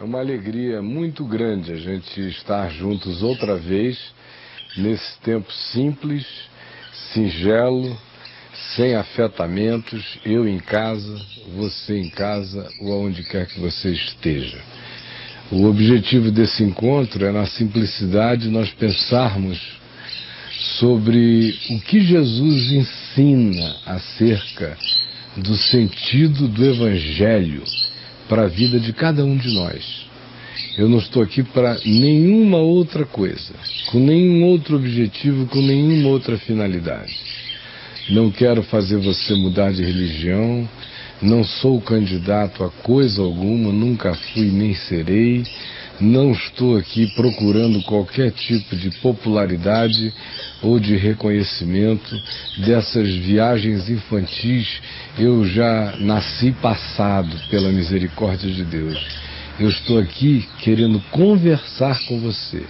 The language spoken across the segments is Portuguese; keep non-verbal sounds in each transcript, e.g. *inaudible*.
É uma alegria muito grande a gente estar juntos outra vez, nesse tempo simples, singelo, sem afetamentos, eu em casa, você em casa ou aonde quer que você esteja. O objetivo desse encontro é, na simplicidade, nós pensarmos sobre o que Jesus ensina acerca do sentido do Evangelho para a vida de cada um de nós. Eu não estou aqui para nenhuma outra coisa, com nenhum outro objetivo, com nenhuma outra finalidade. Não quero fazer você mudar de religião, não sou candidato a coisa alguma, nunca fui nem serei. Não estou aqui procurando qualquer tipo de popularidade ou de reconhecimento dessas viagens infantis. Eu já nasci passado pela misericórdia de Deus. Eu estou aqui querendo conversar com você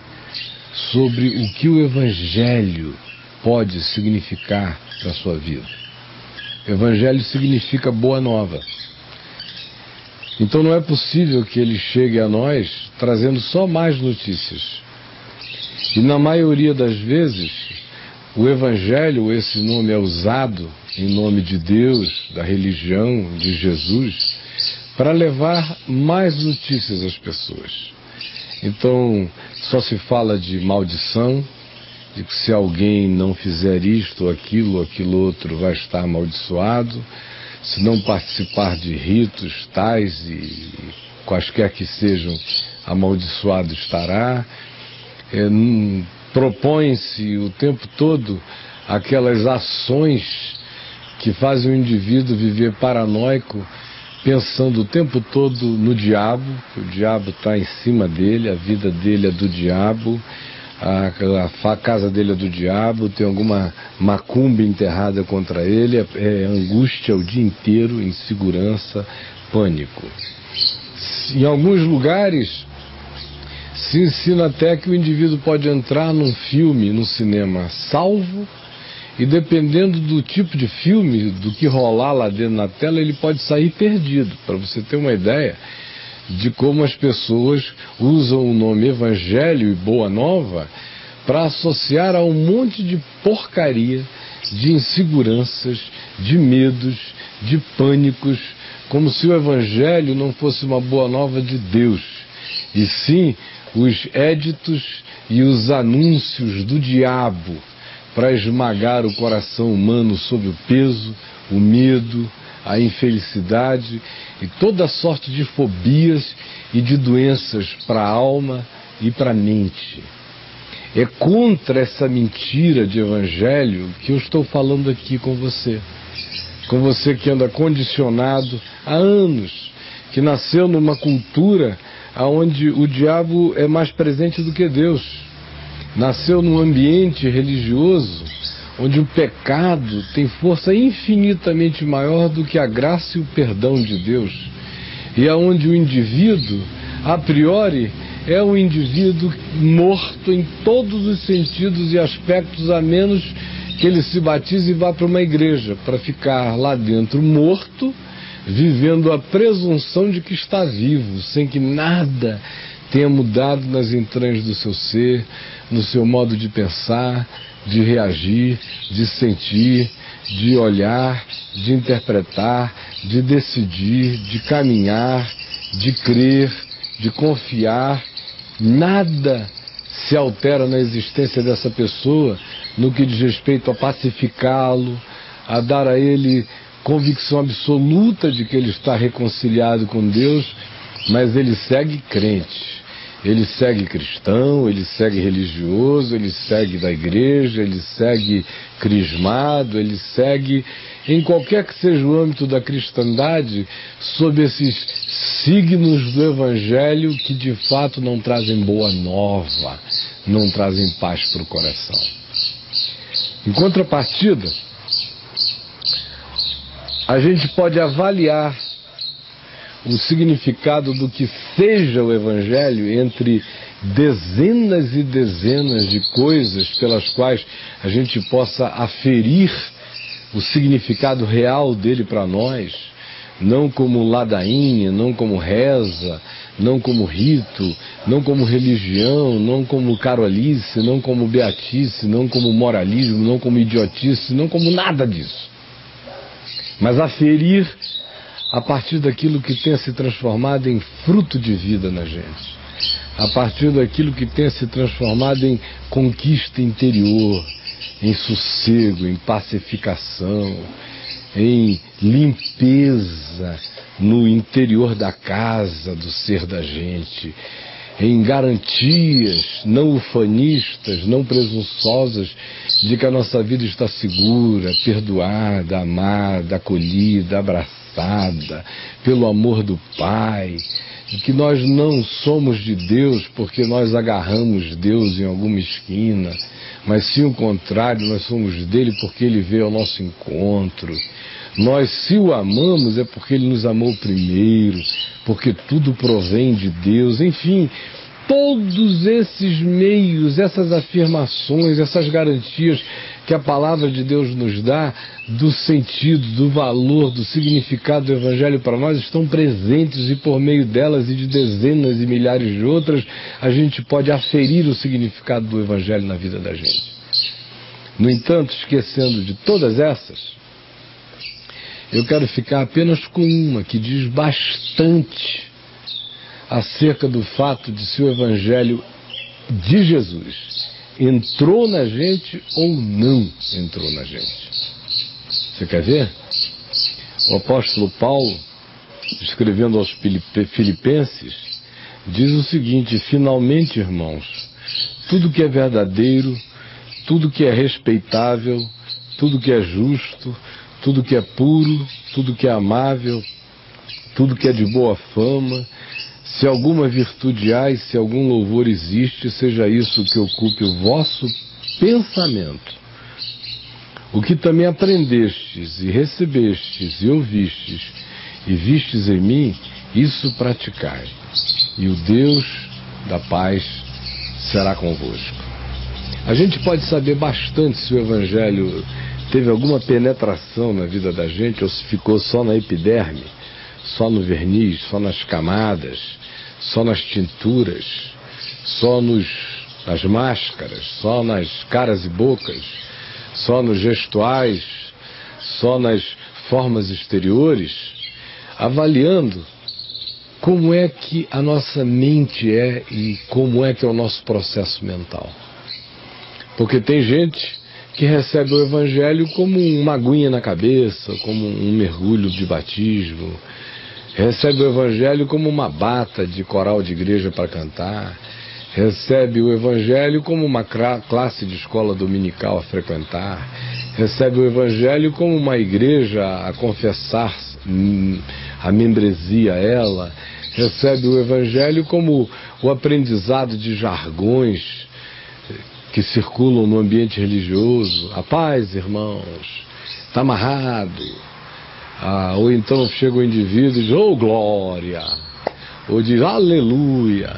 sobre o que o Evangelho pode significar para a sua vida. Evangelho significa boa nova. Então não é possível que ele chegue a nós trazendo só mais notícias. E na maioria das vezes, o Evangelho, esse nome é usado em nome de Deus, da religião, de Jesus, para levar mais notícias às pessoas. Então, só se fala de maldição, de que se alguém não fizer isto aquilo aquilo outro vai estar amaldiçoado se não participar de ritos tais e quaisquer que sejam, amaldiçoado estará. É, Propõe-se o tempo todo aquelas ações que fazem o indivíduo viver paranoico, pensando o tempo todo no diabo, que o diabo está em cima dele, a vida dele é do diabo, a, a, casa dele é do diabo, tem alguma macumba enterrada contra ele, é, é angústia o dia inteiro, insegurança, pânico. Em alguns lugares se ensina até que o indivíduo pode entrar num filme, num cinema, salvo, e dependendo do tipo de filme, do que rolar lá dentro na tela, ele pode sair perdido. Para você ter uma ideia, de como as pessoas usam o nome Evangelho e Boa Nova para associar a um monte de porcaria, de inseguranças, de medos, de pânicos, como se o Evangelho não fosse uma boa nova de Deus, e sim os éditos e os anúncios do diabo para esmagar o coração humano sob o peso, o medo, a infelicidade e toda sorte de fobias e de doenças para a alma e para a mente. É contra essa mentira de evangelho que eu estou falando aqui com você. Com você que anda condicionado há anos, que nasceu numa cultura onde o diabo é mais presente do que Deus. Nasceu num ambiente religioso onde o pecado tem força infinitamente maior do que a graça e o perdão de Deus, e aonde o indivíduo, a priori, é um indivíduo morto em todos os sentidos e aspectos, a menos que ele se batize e vá para uma igreja, para ficar lá dentro morto, vivendo a presunção de que está vivo, sem que nada tenha mudado nas entranhas do seu ser, no seu modo de pensar, de reagir, de sentir, de olhar, de interpretar, de decidir, de caminhar, de crer, de confiar. Nada se altera na existência dessa pessoa no que diz respeito a pacificá-lo, a dar a ele convicção absoluta de que ele está reconciliado com Deus, mas ele segue crente ele segue cristão, ele segue religioso, ele segue da igreja, ele segue crismado, ele segue em qualquer que seja o âmbito da cristandade, sob esses signos do evangelho que de fato não trazem boa nova, não trazem paz para o coração. Em contrapartida, a gente pode avaliar o significado do que seja o Evangelho entre dezenas e dezenas de coisas pelas quais a gente possa aferir o significado real dele para nós, não como ladainha, não como reza, não como rito, não como religião, não como carolice, não como beatice, não como moralismo, não como idiotice, não como nada disso. Mas aferir a partir daquilo que tenha se transformado em fruto de vida na gente, a partir daquilo que tenha se transformado em conquista interior, em sossego, em pacificação, em limpeza no interior da casa do ser da gente, em garantias não ufanistas, não presunçosas de que a nossa vida está segura, perdoada, amada, acolhida, abraçada pelo amor do Pai, que nós não somos de Deus porque nós agarramos Deus em alguma esquina, mas sim o contrário, nós somos dele porque ele veio ao nosso encontro. Nós, se o amamos, é porque ele nos amou primeiro, porque tudo provém de Deus, enfim, todos esses meios, essas afirmações, essas garantias que a palavra de Deus nos dá do sentido, do valor, do significado do Evangelho para nós estão presentes e por meio delas e de dezenas e milhares de outras, a gente pode aferir o significado do Evangelho na vida da gente. No entanto, esquecendo de todas essas, eu quero ficar apenas com uma que diz bastante acerca do fato de se o Evangelho de Jesus entrou na gente ou não entrou na gente. Você quer ver? O apóstolo Paulo, escrevendo aos Filipenses, diz o seguinte: finalmente, irmãos, tudo que é verdadeiro, tudo que é respeitável, tudo que é justo, tudo que é puro, tudo que é amável, tudo que é de boa fama, se alguma virtude há e se algum louvor existe, seja isso que ocupe o vosso pensamento. O que também aprendestes e recebestes e ouvistes e vistes em mim, isso praticai. E o Deus da paz será convosco. A gente pode saber bastante se o Evangelho teve alguma penetração na vida da gente ou se ficou só na epiderme, só no verniz, só nas camadas, só nas tinturas, só nos, nas máscaras, só nas caras e bocas, só nos gestuais, só nas formas exteriores, avaliando como é que a nossa mente é e como é que é o nosso processo mental. Porque tem gente que recebe o Evangelho como uma aguinha na cabeça, como um mergulho de batismo, recebe o Evangelho como uma bata de coral de igreja para cantar, recebe o Evangelho como uma classe de escola dominical a frequentar, recebe o Evangelho como uma igreja a confessar hum, a membresia a ela, recebe o Evangelho como o aprendizado de jargões que circulam no ambiente religioso. A paz, irmãos, está amarrado. Ah, ou então chega o indivíduo e diz, oh glória, ou diz aleluia.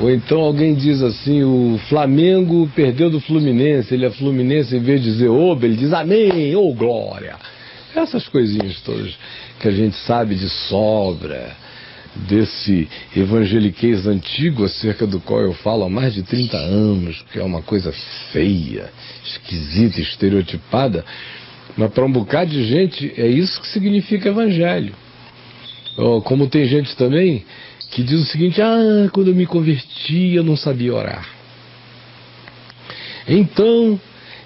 Ou então alguém diz assim, o Flamengo perdeu do Fluminense, ele é Fluminense, em vez de dizer oba, ele diz amém, ou oh, glória. Essas coisinhas todas que a gente sabe de sobra desse evangeliquez antigo acerca do qual eu falo há mais de 30 anos, que é uma coisa feia, esquisita, estereotipada, mas para um bocado de gente é isso que significa evangelho. Como tem gente também que diz o seguinte: ah, quando eu me converti eu não sabia orar. Então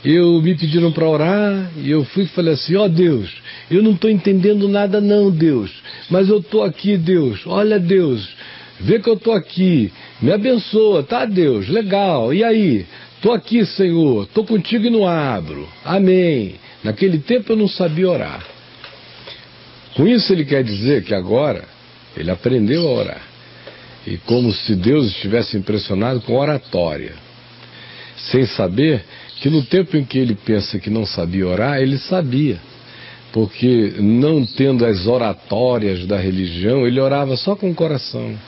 eu me pediram para orar e eu fui e falei assim: ó oh, Deus, eu não estou entendendo nada, não, Deus, mas eu estou aqui, Deus, olha, Deus, vê que eu estou aqui, me abençoa, tá, Deus, legal, e aí? Estou aqui, Senhor, estou contigo e não abro, amém. Naquele tempo eu não sabia orar. Com isso ele quer dizer que agora ele aprendeu a orar. E como se Deus estivesse impressionado com oratória, sem saber que no tempo em que ele pensa que não sabia orar, ele sabia. Porque não tendo as oratórias da religião, ele orava só com o coração.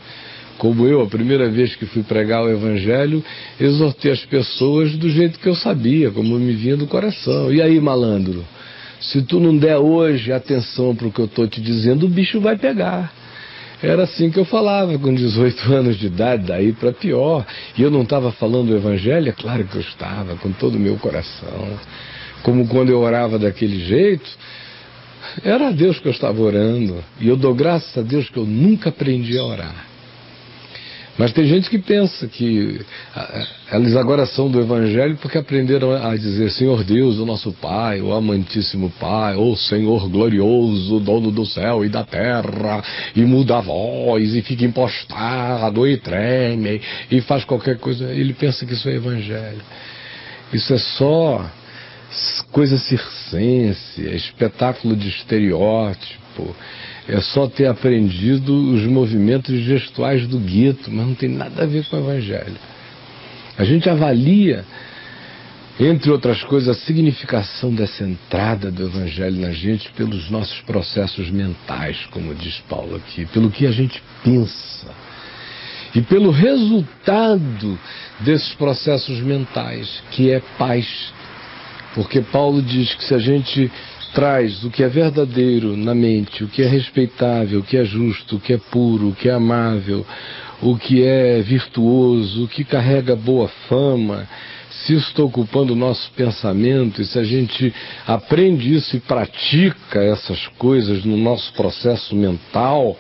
Como eu, a primeira vez que fui pregar o Evangelho, exortei as pessoas do jeito que eu sabia, como me vinha do coração. E aí, malandro? Se tu não der hoje atenção para o que eu estou te dizendo, o bicho vai pegar. era assim que eu falava com 18 *laughs* anos de idade, daí para pior. E eu não estava falando o evangelho, é claro que eu estava, com todo o meu coração. Como quando eu orava daquele jeito, era a Deus que eu estava orando. E eu dou graças a Deus que eu nunca aprendi a orar. Mas tem gente que pensa que eles agora são do Evangelho porque aprenderam a dizer Senhor Deus, o nosso Pai, o amantíssimo Pai, ou Senhor glorioso, dono do céu e da terra, e muda a voz, e fica impostado, e treme, e faz qualquer coisa. Ele pensa que isso é Evangelho. Isso é só coisa circense, é espetáculo de estereótipo é só ter aprendido os movimentos gestuais do gueto, mas não tem nada a ver com o Evangelho. A gente avalia, entre outras coisas, a significação dessa entrada do Evangelho na gente pelos nossos processos mentais, como diz Paulo aqui, pelo que a gente pensa. E pelo resultado desses processos mentais, que é paz. Porque Paulo diz que se a gente traz o que é verdadeiro na mente, o que é respeitável, o que é justo, o que é puro, o que é amável, o que é virtuoso, o que carrega boa fama, se isso está ocupando o nosso pensamento e se a gente aprende isso e pratica essas coisas no nosso processo mental,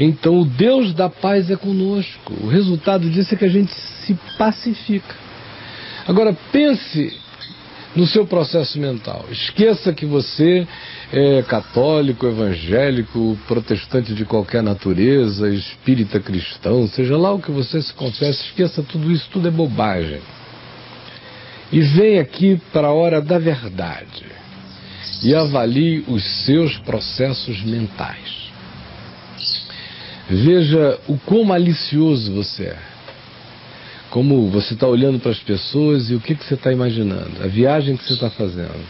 então o Deus da paz é conosco. O resultado disso é que a gente se pacifica. Agora pense no seu processo mental. Esqueça que você é católico, evangélico, protestante de qualquer natureza, espírita cristão, seja lá o que você se confesse, esqueça tudo isso, tudo é bobagem. E vem aqui para a hora da verdade e avalie os seus processos mentais. Veja o quão malicioso você é como você está olhando para as pessoas e o que, que você está imaginando, a viagem que você está fazendo.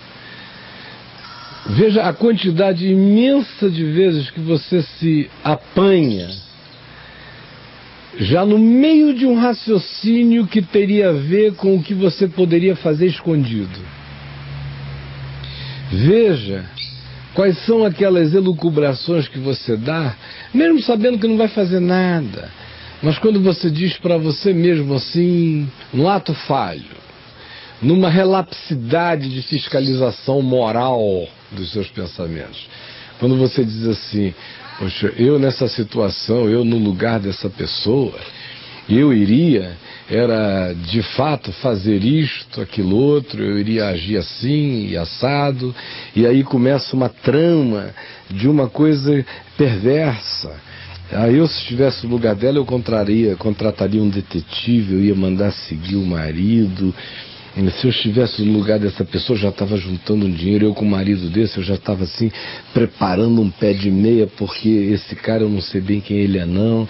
Veja a quantidade imensa de vezes que você se apanha já no meio de um raciocínio que teria a ver com o que você poderia fazer escondido. Veja quais são aquelas elucubrações que você dá, mesmo sabendo que não vai fazer nada mas quando você diz para você mesmo assim, no ato falho, numa relapsidade de fiscalização moral dos seus pensamentos, quando você diz assim, poxa, eu nessa situação, eu no lugar dessa pessoa, eu iria, era de fato fazer isto, aquilo outro, eu iria agir assim e assado, e aí começa uma trama de uma coisa perversa Aí eu, se estivesse no lugar dela, eu contraria, contrataria um detetive, eu ia mandar seguir o marido. Se eu estivesse no lugar dessa pessoa, eu já estava juntando um dinheiro. Eu, com um marido desse, eu já estava assim, preparando um pé de meia, porque esse cara eu não sei bem quem ele é, não.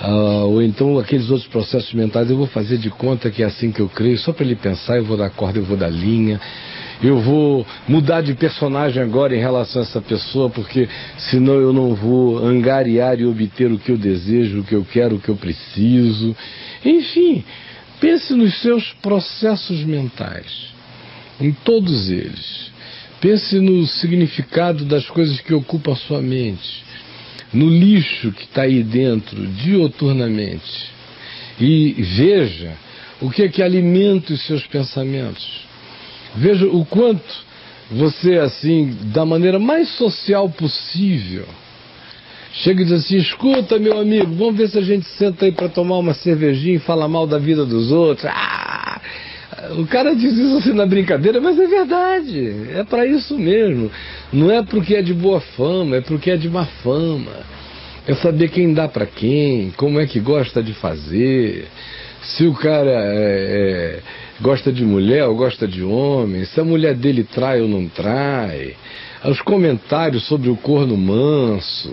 Ah, ou então aqueles outros processos mentais, eu vou fazer de conta que é assim que eu creio, só para ele pensar, eu vou dar corda, eu vou dar linha eu vou mudar de personagem agora em relação a essa pessoa, porque senão eu não vou angariar e obter o que eu desejo, o que eu quero, o que eu preciso. Enfim, pense nos seus processos mentais, em todos eles. Pense no significado das coisas que ocupam a sua mente, no lixo que está aí dentro, dioturnamente. E veja o que é que alimenta os seus pensamentos. Veja o quanto você, assim, da maneira mais social possível, chega e diz assim: escuta, meu amigo, vamos ver se a gente senta aí para tomar uma cervejinha e fala mal da vida dos outros. Ah! O cara diz isso assim na brincadeira, mas é verdade. É para isso mesmo. Não é porque é de boa fama, é porque é de má fama. É saber quem dá para quem, como é que gosta de fazer. Se o cara é, é gosta de mulher ou gosta de homem, se a mulher dele trai ou não trai, os comentários sobre o corno manso,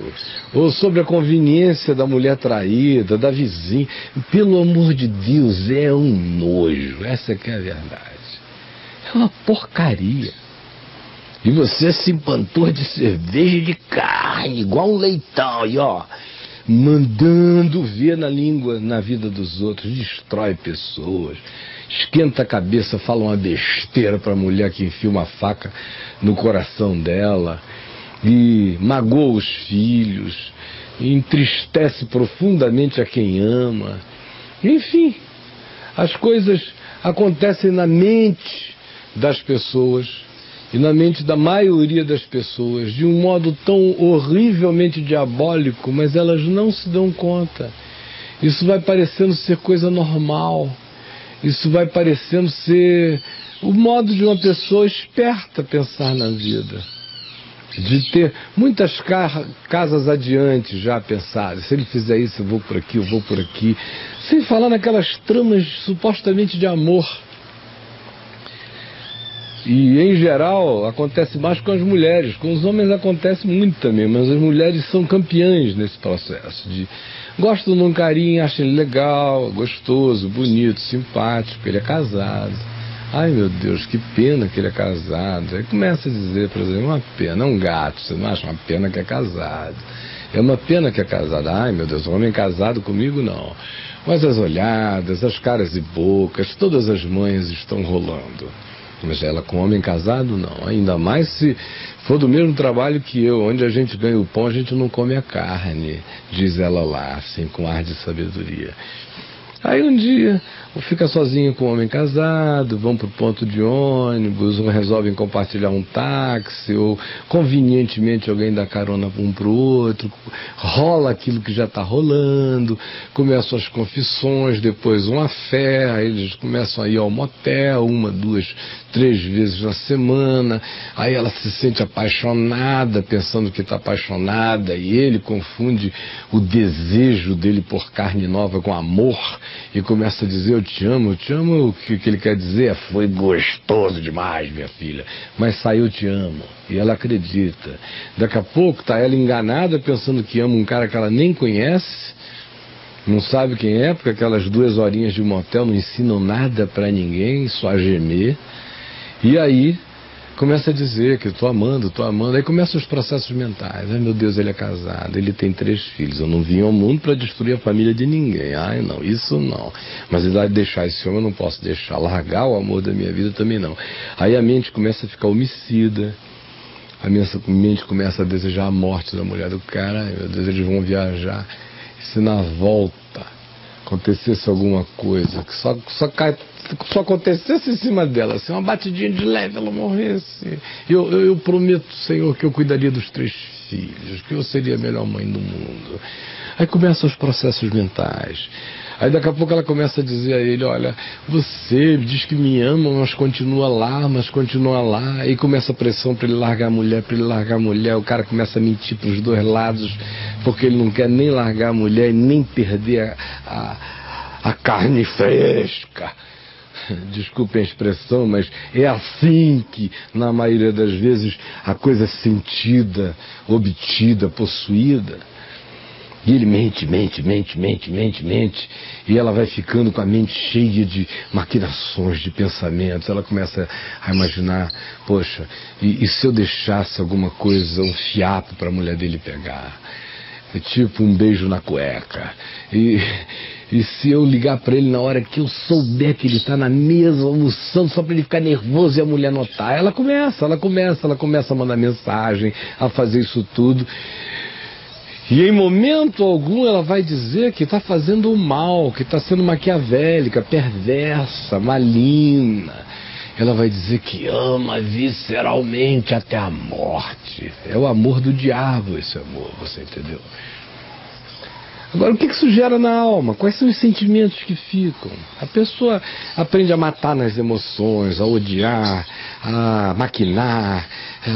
ou sobre a conveniência da mulher traída, da vizinha. Pelo amor de Deus, é um nojo, essa é que é a verdade. É uma porcaria. E você se empantou de cerveja de carne, igual um leitão, e ó, mandando ver na língua, na vida dos outros, destrói pessoas esquenta a cabeça, fala uma besteira para a mulher que enfia uma faca no coração dela e magoa os filhos, entristece profundamente a quem ama. Enfim, as coisas acontecem na mente das pessoas e na mente da maioria das pessoas de um modo tão horrivelmente diabólico, mas elas não se dão conta. Isso vai parecendo ser coisa normal. Isso vai parecendo ser o modo de uma pessoa esperta pensar na vida. De ter muitas casas adiante já pensadas. Se ele fizer isso, eu vou por aqui, eu vou por aqui. Sem falar naquelas tramas supostamente de amor. E em geral acontece mais com as mulheres, com os homens acontece muito também, mas as mulheres são campeãs nesse processo de gostam de um carinho, acham ele legal, gostoso, bonito, simpático, ele é casado Ai meu Deus, que pena que ele é casado. Aí começa a dizer, por exemplo, uma pena, é um gato, você não acha uma pena que é casado. É uma pena que é casado. Ai meu Deus, um homem casado comigo não. Mas as olhadas, as caras e bocas, todas as mães estão rolando. Mas ela com homem casado, não. Ainda mais se for do mesmo trabalho que eu, onde a gente ganha o pão, a gente não come a carne, diz ela lá, assim, com ar de sabedoria. Aí um dia fica sozinho com um homem casado, vão para o ponto de ônibus, ou resolvem compartilhar um táxi, ou convenientemente alguém dá carona um para o outro, rola aquilo que já está rolando, começam as confissões, depois uma fé, aí eles começam a ir ao motel, uma, duas, três vezes na semana, aí ela se sente apaixonada, pensando que está apaixonada, e ele confunde o desejo dele por carne nova com amor, e começa a dizer, te amo, eu te amo, o que, que ele quer dizer foi gostoso demais, minha filha, mas saiu te amo. E ela acredita. Daqui a pouco tá ela enganada pensando que ama um cara que ela nem conhece, não sabe quem é, porque aquelas duas horinhas de motel não ensinam nada para ninguém, só gemer. E aí começa a dizer que estou amando, estou amando. Aí começam os processos mentais. Ai meu Deus, ele é casado, ele tem três filhos. Eu não vim ao mundo para destruir a família de ninguém. Ai não, isso não. Mas deixar esse homem, eu não posso deixar. Largar o amor da minha vida também não. Aí a mente começa a ficar homicida. A mente começa a desejar a morte da mulher do cara. Ai meu Deus, eles vão viajar. E se na volta acontecesse alguma coisa que só, só cai só acontecesse em cima dela, se uma batidinha de leve ela morresse, eu, eu, eu, prometo, Senhor, que eu cuidaria dos três filhos, que eu seria a melhor mãe do mundo. Aí começam os processos mentais. Aí daqui a pouco ela começa a dizer a ele, olha, você diz que me ama, mas continua lá, mas continua lá. Aí começa a pressão para ele largar a mulher, para ele largar a mulher. O cara começa a mentir para os dois lados, porque ele não quer nem largar a mulher e nem perder a, a, a carne fresca. *laughs* desculpe a expressão, mas é assim que, na maioria das vezes, a coisa é sentida, obtida, possuída. E ele mente, mente, mente, mente, mente, mente. E ela vai ficando com a mente cheia de maquinações, de pensamentos. Ela começa a imaginar, poxa, e, e se eu deixasse alguma coisa, um fiapo para a mulher dele pegar? É tipo um beijo na cueca. E, e se eu ligar para ele na hora que eu souber que ele está na mesa almoçando, só para ele ficar nervoso e a mulher notar, ela começa, ela começa, ela começa a mandar mensagem, a fazer isso tudo. E em momento algum ela vai dizer que está fazendo o mal, que está sendo maquiavélica, perversa, maligna. Ela vai dizer que ama visceralmente até a morte. É o amor do diabo esse amor, você entendeu? Agora, o que isso gera na alma? Quais são os sentimentos que ficam? A pessoa aprende a matar nas emoções, a odiar, a maquinar,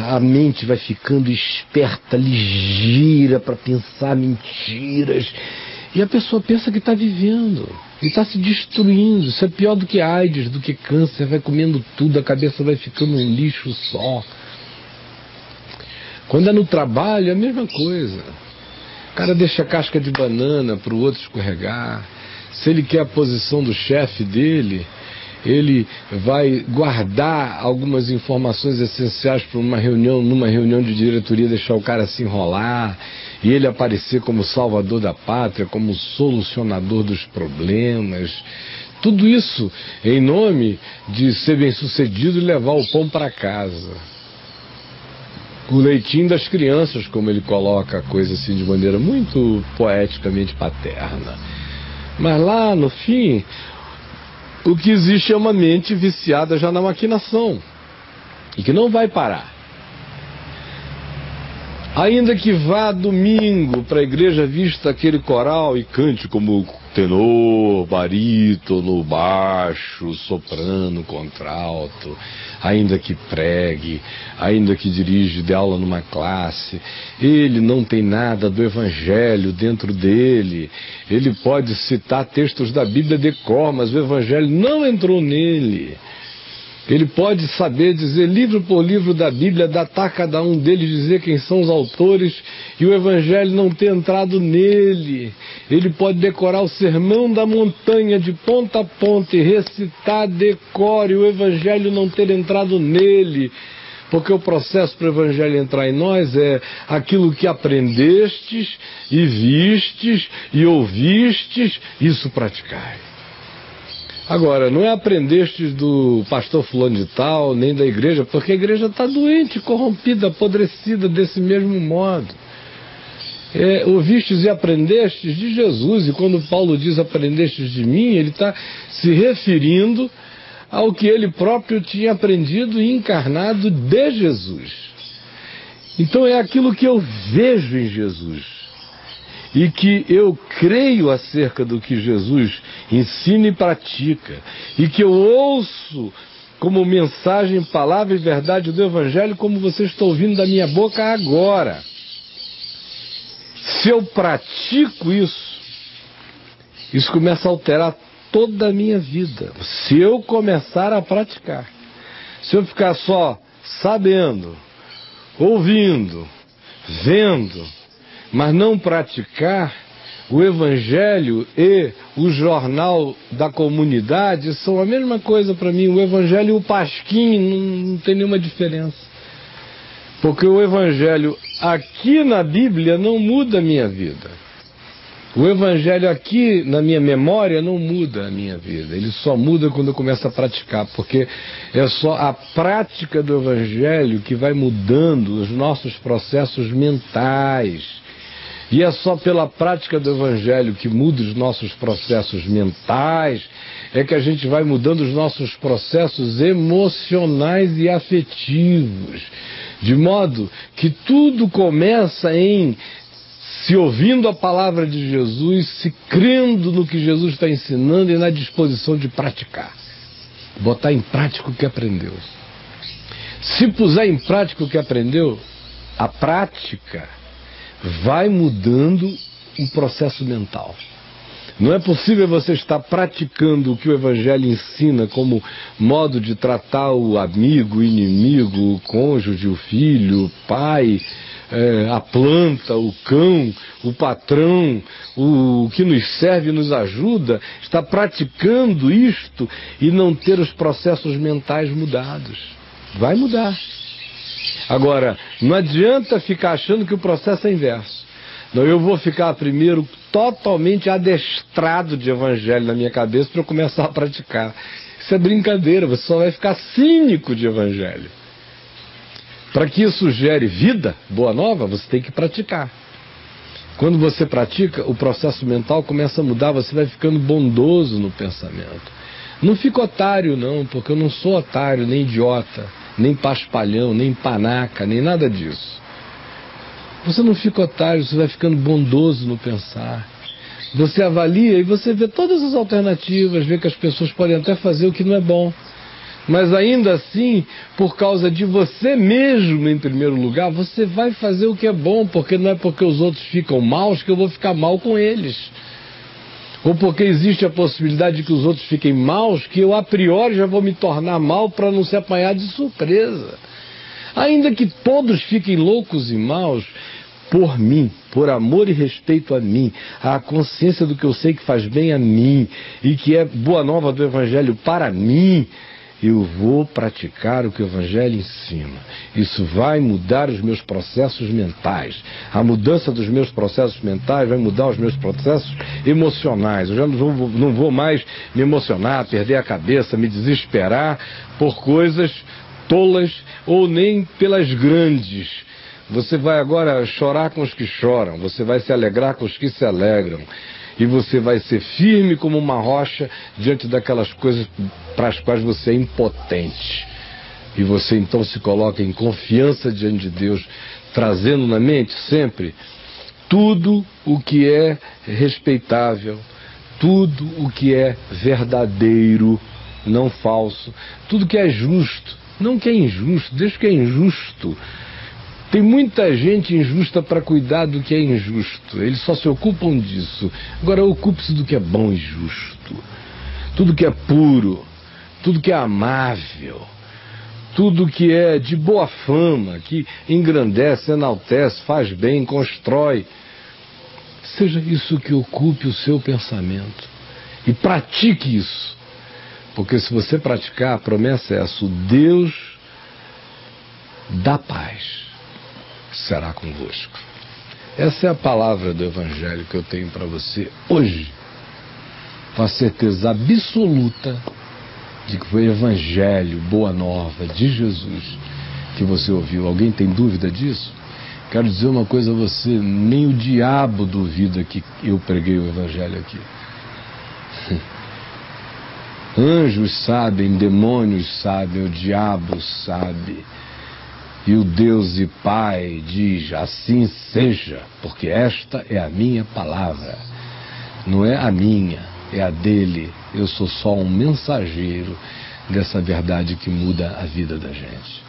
a mente vai ficando esperta, ligeira para pensar mentiras. E a pessoa pensa que está vivendo e está se destruindo. Isso é pior do que AIDS, do que câncer. Vai comendo tudo, a cabeça vai ficando um lixo só. Quando é no trabalho, é a mesma coisa. O cara deixa a casca de banana para o outro escorregar. Se ele quer a posição do chefe dele, ele vai guardar algumas informações essenciais para uma reunião, numa reunião de diretoria, deixar o cara se enrolar e ele aparecer como salvador da pátria, como solucionador dos problemas. Tudo isso em nome de ser bem sucedido e levar o pão para casa. O leitinho das crianças, como ele coloca a coisa assim de maneira muito poeticamente paterna. Mas lá no fim, o que existe é uma mente viciada já na maquinação e que não vai parar. Ainda que vá domingo para a igreja vista aquele coral e cante como tenor, barítono, baixo, soprano, contralto, ainda que pregue, ainda que dirige de aula numa classe, ele não tem nada do evangelho dentro dele. Ele pode citar textos da Bíblia de cor, mas o evangelho não entrou nele. Ele pode saber dizer livro por livro da Bíblia, datar cada um deles, dizer quem são os autores e o Evangelho não ter entrado nele. Ele pode decorar o sermão da montanha de ponta a ponta e recitar decore o Evangelho não ter entrado nele. Porque o processo para o Evangelho entrar em nós é aquilo que aprendestes e vistes e ouvistes, isso praticai. Agora, não é aprendestes do pastor fulano de tal, nem da igreja, porque a igreja está doente, corrompida, apodrecida desse mesmo modo. É, ouvistes e aprendestes de Jesus, e quando Paulo diz aprendestes de mim, ele está se referindo ao que ele próprio tinha aprendido e encarnado de Jesus. Então é aquilo que eu vejo em Jesus e que eu creio acerca do que Jesus ensina e pratica, e que eu ouço como mensagem, palavra e verdade do Evangelho, como você está ouvindo da minha boca agora. Se eu pratico isso, isso começa a alterar toda a minha vida. Se eu começar a praticar, se eu ficar só sabendo, ouvindo, vendo, mas não praticar, o Evangelho e o jornal da comunidade são a mesma coisa para mim. O Evangelho e o Pasquim não, não tem nenhuma diferença. Porque o Evangelho aqui na Bíblia não muda a minha vida. O Evangelho aqui na minha memória não muda a minha vida. Ele só muda quando eu começo a praticar. Porque é só a prática do Evangelho que vai mudando os nossos processos mentais e é só pela prática do Evangelho que muda os nossos processos mentais, é que a gente vai mudando os nossos processos emocionais e afetivos. De modo que tudo começa em se ouvindo a palavra de Jesus, se crendo no que Jesus está ensinando e na disposição de praticar. Botar em prática o que aprendeu. Se puser em prática o que aprendeu, a prática vai mudando o processo mental. Não é possível você estar praticando o que o Evangelho ensina como modo de tratar o amigo, o inimigo, o cônjuge, o filho, o pai, é, a planta, o cão, o patrão, o, o que nos serve e nos ajuda, está praticando isto e não ter os processos mentais mudados. Vai mudar. Agora, não adianta ficar achando que o processo é inverso. Não, eu vou ficar primeiro totalmente adestrado de evangelho na minha cabeça para eu começar a praticar. Isso é brincadeira, você só vai ficar cínico de evangelho. Para que isso gere vida, boa nova, você tem que praticar. Quando você pratica, o processo mental começa a mudar, você vai ficando bondoso no pensamento. Não fica otário, não, porque eu não sou otário nem idiota nem paspalhão, nem panaca, nem nada disso. Você não fica otário, você vai ficando bondoso no pensar. Você avalia e você vê todas as alternativas, vê que as pessoas podem até fazer o que não é bom. Mas ainda assim, por causa de você mesmo, em primeiro lugar, você vai fazer o que é bom, porque não é porque os outros ficam maus que eu vou ficar mal com eles ou porque existe a possibilidade de que os outros fiquem maus, que eu a priori já vou me tornar mal para não ser apanhado de surpresa. Ainda que todos fiquem loucos e maus, por mim, por amor e respeito a mim, a consciência do que eu sei que faz bem a mim e que é boa nova do Evangelho para mim, eu vou praticar o que o Evangelho ensina. Isso vai mudar os meus processos mentais. A mudança dos meus processos mentais vai mudar os meus processos emocionais. Eu já não vou, não vou mais me emocionar, perder a cabeça, me desesperar por coisas tolas ou nem pelas grandes Você vai agora chorar com os que choram, você vai se alegrar com os que se alegram. E você vai ser firme como uma rocha diante daquelas coisas para as quais você é impotente. E você então se coloca em confiança diante de Deus, trazendo na mente sempre tudo o que é respeitável, tudo o que é verdadeiro, não falso, tudo que é justo, não que é injusto, deixa que é injusto. Tem muita gente injusta para cuidar do que é injusto. Eles só se ocupam disso. Agora ocupe-se do que é bom e justo. Tudo que é puro, tudo que é amável, tudo que é de boa fama, que engrandece, enaltece, faz bem, constrói. Seja isso que ocupe o seu pensamento. E pratique isso. Porque se você praticar, a promessa é essa: o Deus da paz será convosco. Essa é a palavra do Evangelho que eu tenho para você hoje, com a certeza absoluta de que foi Evangelho, boa nova de Jesus que você ouviu. Alguém tem dúvida disso? Quero dizer uma coisa a você: nem o diabo duvida que eu preguei o Evangelho aqui. *laughs* Anjos sabem, demônios sabem, o diabo sabe. E o Deus e Pai diz: assim seja, porque esta é a minha palavra. Não é a minha, é a dele. Eu sou só um mensageiro dessa verdade que muda a vida da gente.